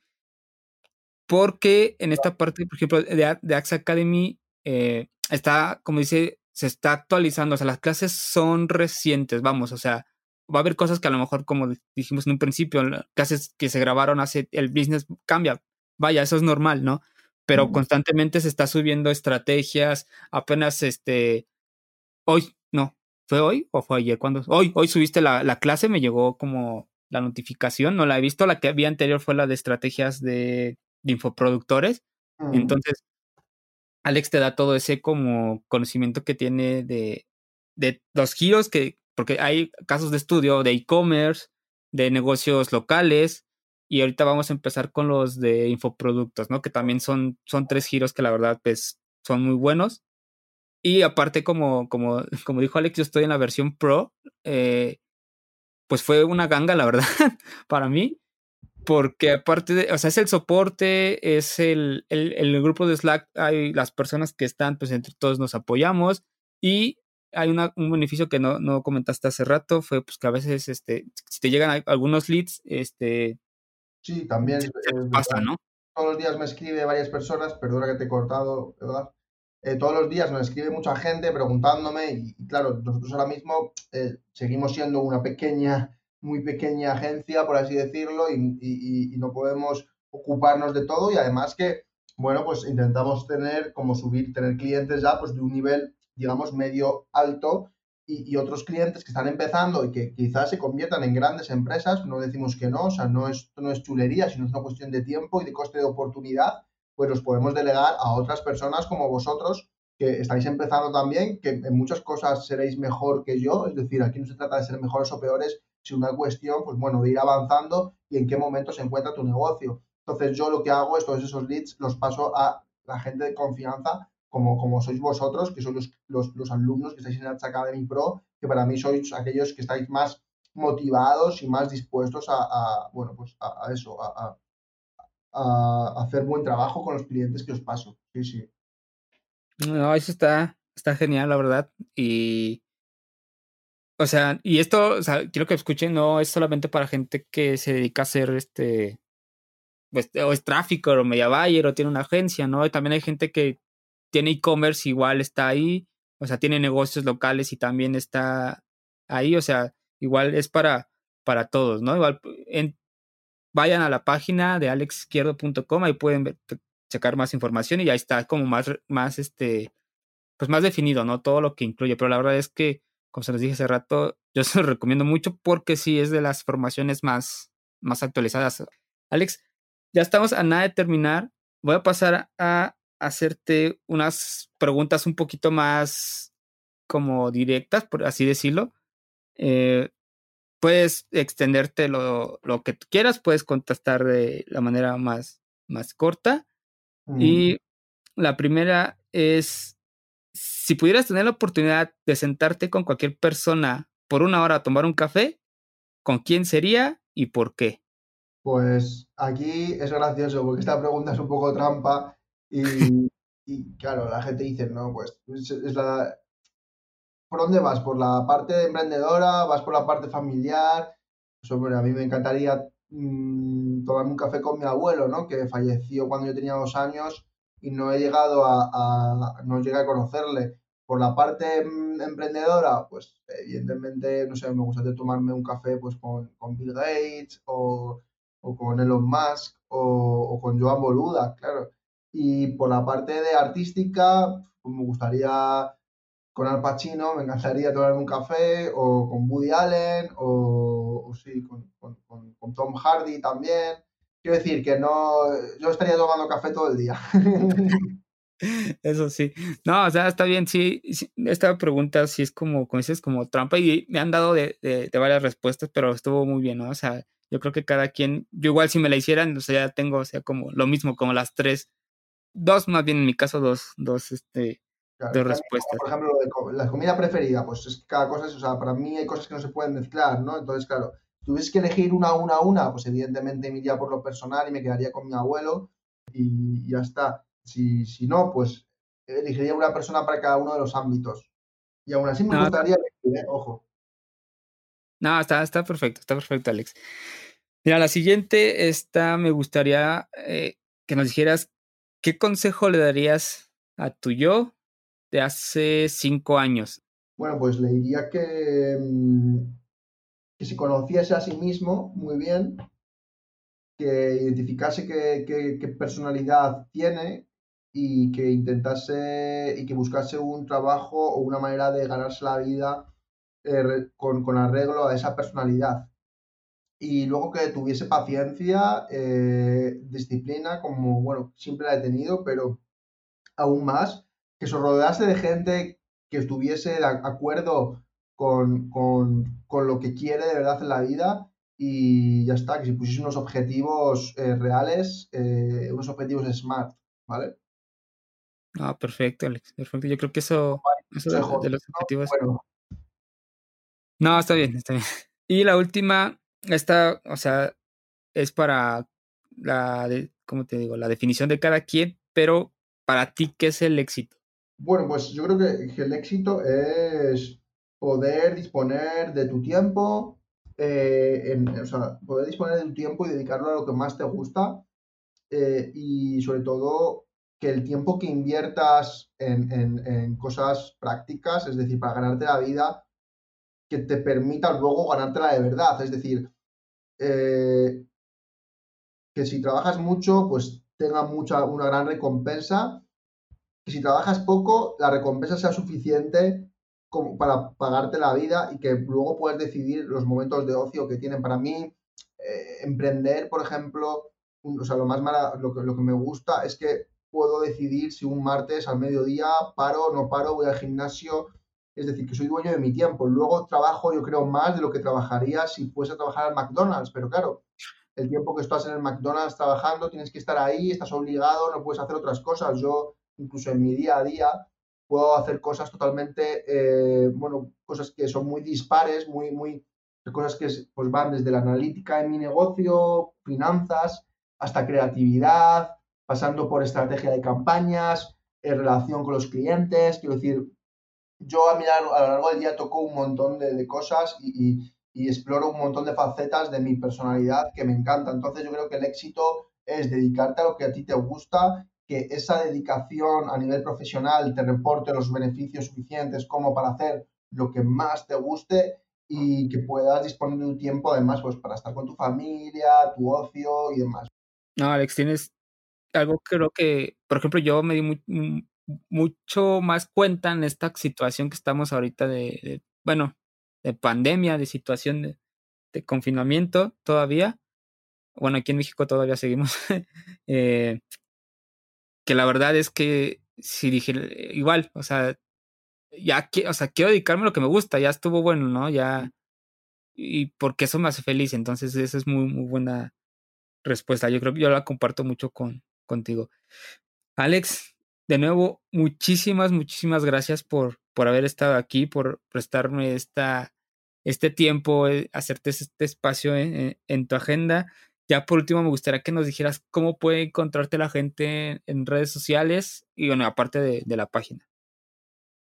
Porque en esta parte, por ejemplo, de, de Axe Academy, eh, está, como dice, se está actualizando. O sea, las clases son recientes, vamos, o sea, va a haber cosas que a lo mejor, como dijimos en un principio, clases que se grabaron hace, el business cambia. Vaya, eso es normal, ¿no? Pero mm. constantemente se está subiendo estrategias, apenas este, hoy, no, ¿fue hoy o fue ayer? cuando Hoy, hoy subiste la, la, clase, me llegó como la notificación, no la he visto, la que había anterior fue la de estrategias de, de infoproductores. Mm. Entonces, Alex te da todo ese como conocimiento que tiene de, de los giros que, porque hay casos de estudio de e-commerce, de negocios locales, y ahorita vamos a empezar con los de infoproductos, ¿no? Que también son, son tres giros que la verdad, pues, son muy buenos. Y aparte, como, como, como dijo Alex, yo estoy en la versión Pro, eh, pues fue una ganga, la verdad, para mí, porque aparte de, o sea, es el soporte, es el, el, el grupo de Slack, hay las personas que están, pues entre todos nos apoyamos y hay una, un beneficio que no, no, comentaste hace rato, fue pues que a veces, este, si te llegan algunos leads, este... Sí, también pasa, ¿no? Todos los días me escribe varias personas, perdona que te he cortado, ¿verdad? Eh, todos los días me escribe mucha gente preguntándome y, y claro, nosotros ahora mismo eh, seguimos siendo una pequeña, muy pequeña agencia, por así decirlo, y, y, y no podemos ocuparnos de todo y además que, bueno, pues intentamos tener, como subir, tener clientes ya pues de un nivel digamos, medio alto y, y, otros clientes que están empezando y que quizás se conviertan en grandes empresas, no decimos que no, o sea, no es, no es chulería, sino es una cuestión de tiempo y de coste de oportunidad, pues los podemos delegar a otras personas como vosotros que estáis empezando también, que en muchas cosas seréis mejor que yo, es decir, aquí no se trata de ser mejores o peores, sino una cuestión, pues bueno, de ir avanzando y en qué momento se encuentra tu negocio. Entonces yo lo que hago es todos esos leads los paso a la gente de confianza como, como sois vosotros, que sois los, los, los alumnos que estáis en Arts Academy Pro, que para mí sois aquellos que estáis más motivados y más dispuestos a, bueno, pues a, eso, a, a, hacer buen trabajo con los clientes que os paso. Sí, sí. No, eso está, está genial, la verdad. Y, o sea, y esto, o sea, quiero que escuchen, no es solamente para gente que se dedica a hacer este, pues, o es tráfico o media buyer o tiene una agencia, ¿no? También hay gente que tiene e-commerce, igual está ahí, o sea, tiene negocios locales y también está ahí, o sea, igual es para, para todos, ¿no? Igual vayan a la página de alexizquierdo.com, ahí pueden ver, checar más información y ahí está como más, más este, pues más definido, ¿no? Todo lo que incluye, pero la verdad es que, como se les dije hace rato, yo se lo recomiendo mucho porque sí es de las formaciones más, más actualizadas. Alex, ya estamos a nada de terminar. Voy a pasar a hacerte unas preguntas un poquito más como directas, por así decirlo. Eh, puedes extenderte lo, lo, que tú quieras, puedes contestar de la manera más, más corta. Y la primera es, si pudieras tener la oportunidad de sentarte con cualquier persona por una hora a tomar un café, ¿con quién sería y por qué? Pues aquí es gracioso porque esta pregunta es un poco trampa y, y claro, la gente dice, no, pues es, la... ¿Por dónde vas? ¿Por la parte emprendedora? ¿Vas por la parte familiar? Pues hombre, a mí me encantaría mmm, tomarme un café con mi abuelo, ¿no? Que falleció cuando yo tenía dos años y no he llegado a, a no llegué a conocerle. Por la parte mm, emprendedora, pues evidentemente, no sé, me gustaría tomarme un café pues con, con Bill Gates o, o, con Elon Musk o, o, con Joan Boluda, claro. Y por la parte de artística, pues me gustaría con Al Pacino, me encantaría tomarme un café o con Woody Allen o, o sí, con, con, con Tom Hardy también. Quiero decir que no, yo estaría tomando café todo el día. Eso sí. No, o sea, está bien, sí, esta pregunta sí es como, como dices, como trampa y me han dado de, de, varias respuestas, pero estuvo muy bien, ¿no? O sea, yo creo que cada quien, yo igual si me la hicieran, o sea, ya tengo, o sea, como lo mismo, como las tres, dos más bien en mi caso, dos, dos, este, claro, dos respuestas. por ejemplo, de la comida preferida, pues es que cada cosa es, o sea, para mí hay cosas que no se pueden mezclar, ¿no? Entonces, claro, tuviese que elegir una, una, una, pues evidentemente me iría por lo personal y me quedaría con mi abuelo y ya está. Si, si no, pues elegiría una persona para cada uno de los ámbitos. Y aún así me no, gustaría elegir, ¿eh? ojo. No, está, está perfecto, está perfecto, Alex. Mira, la siguiente, esta me gustaría eh, que nos dijeras qué consejo le darías a tu yo de hace cinco años. Bueno, pues le diría que, mm, que se conociese a sí mismo muy bien, que identificase qué, personalidad tiene y que intentase y que buscase un trabajo o una manera de ganarse la vida eh, con, con, arreglo a esa personalidad. Y luego que tuviese paciencia, eh, disciplina, como, bueno, siempre la he tenido, pero aún más, que se rodease de gente que estuviese de acuerdo con, con, con, lo que quiere de verdad en la vida y ya está, que se pusiese unos objetivos eh, reales, eh, unos objetivos smart, ¿vale? Ah, perfecto, Alex, perfecto. Yo creo que eso, eso de, de, los objetivos. Bueno. No, está bien, está bien. Y la última, esta, o sea, es para la, de, ¿cómo te digo? La definición de cada quien, pero para ti, ¿qué es el éxito? Bueno, pues yo creo que, el éxito es poder disponer de tu tiempo, eh, o sea, poder disponer de tu tiempo y dedicarlo a lo que más te gusta eh, y sobre todo que el tiempo que inviertas en, cosas prácticas, es decir, para ganarte la vida, que te permita luego ganártela de verdad. Es decir, eh, que si trabajas mucho, pues tenga mucha, una gran recompensa. Que si trabajas poco, la recompensa sea suficiente como para pagarte la vida y que luego puedas decidir los momentos de ocio que tienen. Para mí, eh, emprender, por ejemplo, o sea, lo más mala, lo que, lo que me gusta es que puedo decidir si un martes al mediodía paro no paro, voy al gimnasio, es decir, que soy dueño de mi tiempo. Luego trabajo, yo creo, más de lo que trabajaría si fuese a trabajar al McDonald's, pero claro, el tiempo que estás en el McDonald's trabajando, tienes que estar ahí, estás obligado, no puedes hacer otras cosas. Yo, incluso en mi día a día, puedo hacer cosas totalmente, eh, bueno, cosas que son muy dispares, muy, muy, cosas que pues, van desde la analítica en mi negocio, finanzas, hasta creatividad, pasando por estrategia de campañas, en relación con los clientes, quiero decir, yo a, mirar, a lo largo del día toco un montón de, de cosas y, y, y, exploro un montón de facetas de mi personalidad que me encanta. Entonces yo creo que el éxito es dedicarte a lo que a ti te gusta, que esa dedicación a nivel profesional te reporte los beneficios suficientes como para hacer lo que más te guste y que puedas disponer de un tiempo además pues para estar con tu familia, tu ocio y demás. No, Alex, tienes algo creo que, por ejemplo, yo me di mucho más cuenta en esta situación que estamos ahorita de, bueno, de pandemia, de situación de, de, confinamiento todavía. Bueno, aquí en México todavía seguimos. eh, que la verdad es que si dije, igual, o sea, ya, o sea, quiero dedicarme a lo que me gusta, ya estuvo bueno, ¿no? Ya, y porque eso me hace feliz, entonces esa es muy, muy buena respuesta. Yo creo que yo la comparto mucho con, contigo. Alex, de nuevo, muchísimas, muchísimas gracias por, por haber estado aquí, por prestarme esta, este tiempo, eh, hacerte este espacio en, tu agenda. Ya por último, me gustaría que nos dijeras cómo puede encontrarte la gente en redes sociales y, bueno, aparte de, de la página.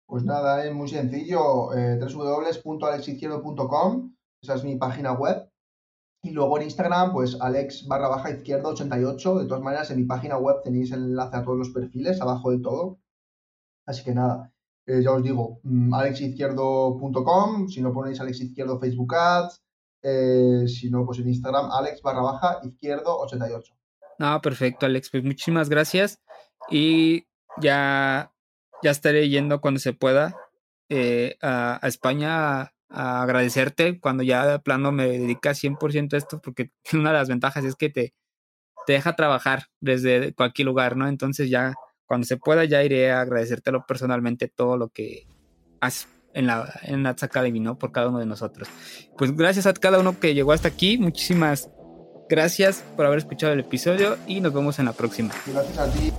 Pues nada, es muy sencillo, eh, www.alexizquierdo.com, esa es mi página web. Y luego en Instagram, pues alex barra baja izquierdo 88. De todas maneras, en mi página web tenéis el enlace a todos los perfiles, abajo de todo. Así que nada, eh, ya os digo, mm, alexizquierdo.com, si no ponéis Alex Izquierdo Facebook Ads, eh, si no, pues en Instagram, alex barra baja izquierdo 88. No, perfecto, Alex. Pues muchísimas gracias. Y ya ya estaré yendo cuando se pueda eh, a, España agradecerte cuando ya de plano me dedicas 100% a esto, porque una de las ventajas es que te, te deja trabajar desde cualquier lugar, ¿no? Entonces ya cuando se pueda ya iré a agradecértelo personalmente todo lo que haces en la en Ads Academy, ¿no? Por cada uno de nosotros. Pues gracias a cada uno que llegó hasta aquí. Muchísimas gracias por haber escuchado el episodio y nos vemos en la próxima. Gracias a ti.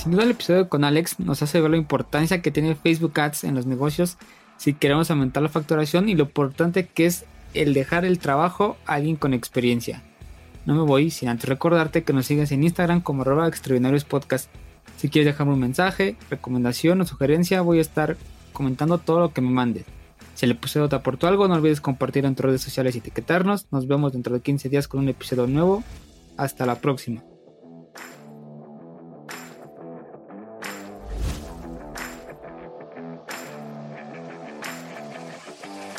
Sin duda el episodio con Alex nos hace ver la importancia que tiene Facebook Ads en los negocios si queremos aumentar la facturación y lo importante que es el dejar el trabajo a alguien con experiencia. No me voy sin antes recordarte que nos sigues en Instagram como arroba extraordinarios. Si quieres dejarme un mensaje, recomendación o sugerencia, voy a estar comentando todo lo que me mandes. Si el episodio te aportó algo, no olvides compartir en tus redes sociales y etiquetarnos. Nos vemos dentro de 15 días con un episodio nuevo. Hasta la próxima.